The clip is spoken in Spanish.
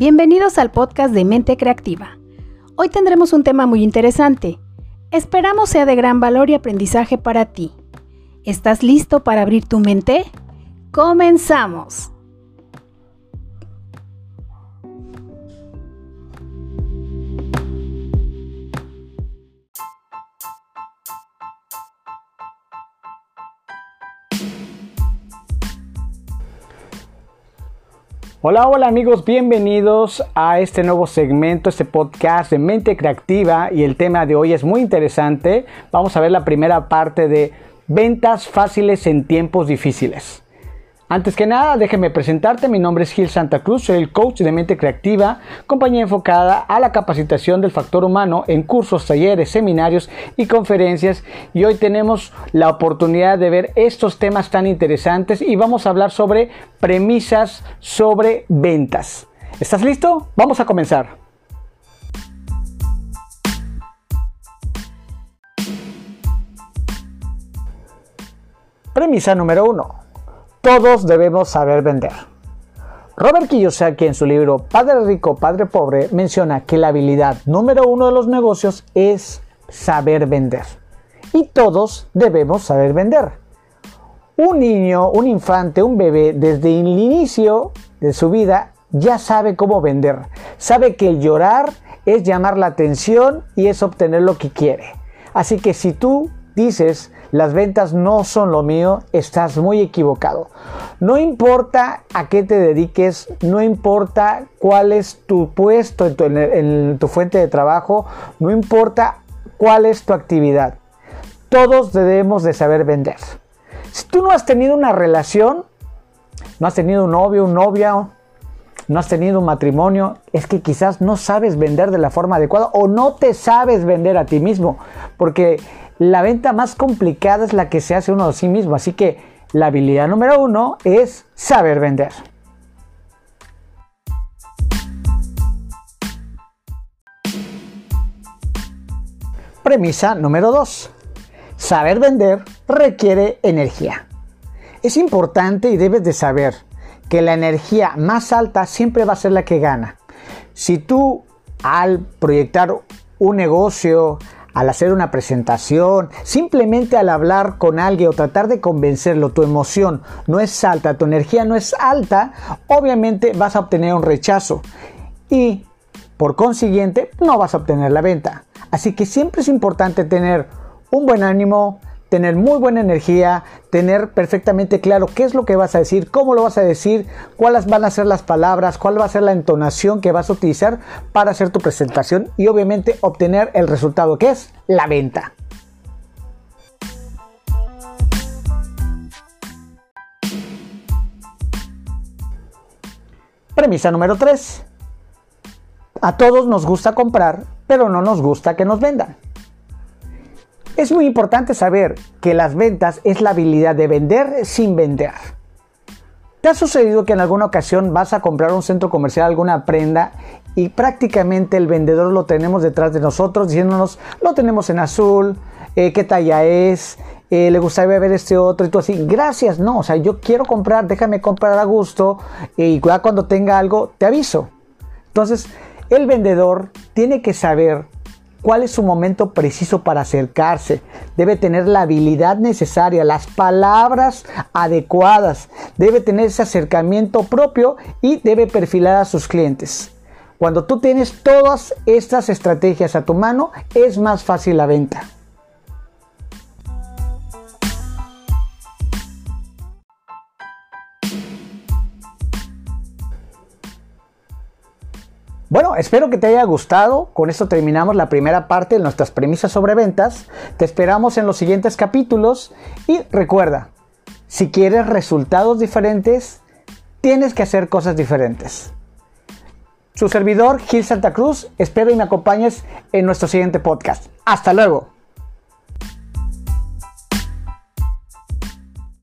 Bienvenidos al podcast de Mente Creativa. Hoy tendremos un tema muy interesante. Esperamos sea de gran valor y aprendizaje para ti. ¿Estás listo para abrir tu mente? ¡Comenzamos! Hola, hola amigos, bienvenidos a este nuevo segmento, este podcast de Mente Creativa y el tema de hoy es muy interesante. Vamos a ver la primera parte de ventas fáciles en tiempos difíciles. Antes que nada, déjeme presentarte. Mi nombre es Gil Santa Cruz, soy el coach de mente creativa, compañía enfocada a la capacitación del factor humano en cursos, talleres, seminarios y conferencias. Y hoy tenemos la oportunidad de ver estos temas tan interesantes y vamos a hablar sobre premisas sobre ventas. ¿Estás listo? Vamos a comenzar. Premisa número uno todos debemos saber vender. Robert Kiyosaki en su libro Padre Rico, Padre Pobre menciona que la habilidad número uno de los negocios es saber vender. Y todos debemos saber vender. Un niño, un infante, un bebé, desde el inicio de su vida ya sabe cómo vender. Sabe que llorar es llamar la atención y es obtener lo que quiere. Así que si tú dices, las ventas no son lo mío, estás muy equivocado. No importa a qué te dediques, no importa cuál es tu puesto en tu, en tu fuente de trabajo, no importa cuál es tu actividad. Todos debemos de saber vender. Si tú no has tenido una relación, no has tenido un novio, un novia, no has tenido un matrimonio, es que quizás no sabes vender de la forma adecuada o no te sabes vender a ti mismo, porque la venta más complicada es la que se hace uno de sí mismo. Así que la habilidad número uno es saber vender. Premisa número dos. Saber vender requiere energía. Es importante y debes de saber que la energía más alta siempre va a ser la que gana. Si tú al proyectar un negocio, al hacer una presentación, simplemente al hablar con alguien o tratar de convencerlo, tu emoción no es alta, tu energía no es alta, obviamente vas a obtener un rechazo y por consiguiente no vas a obtener la venta. Así que siempre es importante tener un buen ánimo, tener muy buena energía, tener perfectamente claro qué es lo que vas a decir, cómo lo vas a decir, cuáles van a ser las palabras, cuál va a ser la entonación que vas a utilizar para hacer tu presentación y obviamente obtener el resultado que es la venta. Premisa número 3. A todos nos gusta comprar, pero no nos gusta que nos vendan. Es muy importante saber que las ventas es la habilidad de vender sin vender. ¿Te ha sucedido que en alguna ocasión vas a comprar un centro comercial alguna prenda y prácticamente el vendedor lo tenemos detrás de nosotros diciéndonos lo tenemos en azul, eh, qué talla es, eh, le gustaría ver este otro y tú así, gracias, no, o sea, yo quiero comprar, déjame comprar a gusto y cuando tenga algo te aviso. Entonces, el vendedor tiene que saber cuál es su momento preciso para acercarse. Debe tener la habilidad necesaria, las palabras adecuadas. Debe tener ese acercamiento propio y debe perfilar a sus clientes. Cuando tú tienes todas estas estrategias a tu mano, es más fácil la venta. Bueno, espero que te haya gustado. Con esto terminamos la primera parte de nuestras premisas sobre ventas. Te esperamos en los siguientes capítulos y recuerda, si quieres resultados diferentes, tienes que hacer cosas diferentes. Su servidor, Gil Santa Cruz, espero y me acompañes en nuestro siguiente podcast. Hasta luego.